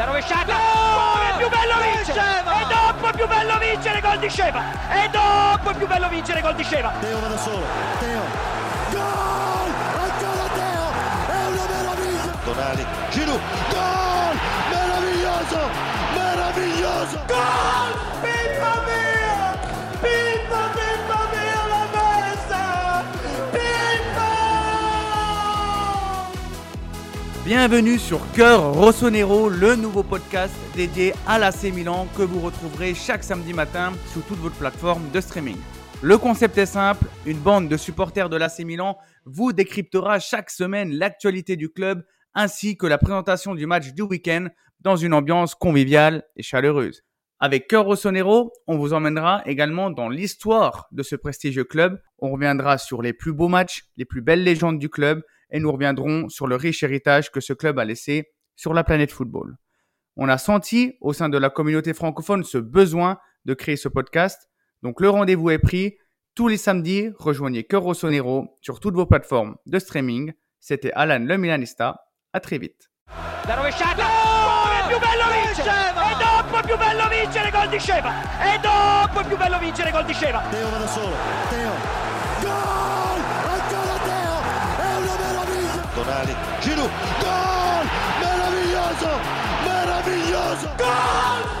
La rovesciata! Come è più bello vincere! E dopo è più bello vincere gol di Sceva! E dopo è più bello vincere gol di Sceva! Teo va da solo, Teo, gol! Ancora Teo, è una meraviglia! Tonali, Giroud, gol! Meraviglioso! Meraviglioso! Gol! Bienvenue sur Cœur Rossonero, le nouveau podcast dédié à l'AC Milan que vous retrouverez chaque samedi matin sur toutes vos plateformes de streaming. Le concept est simple, une bande de supporters de l'AC Milan vous décryptera chaque semaine l'actualité du club ainsi que la présentation du match du week-end dans une ambiance conviviale et chaleureuse. Avec Cœur Rossonero, on vous emmènera également dans l'histoire de ce prestigieux club. On reviendra sur les plus beaux matchs, les plus belles légendes du club et nous reviendrons sur le riche héritage que ce club a laissé sur la planète football. On a senti au sein de la communauté francophone ce besoin de créer ce podcast. Donc le rendez-vous est pris. Tous les samedis, rejoignez Cœur Rossonero sur toutes vos plateformes de streaming. C'était Alan le Milanista. À très vite. Tonali, Giroud, gol! Meraviglioso! Meraviglioso! Gol!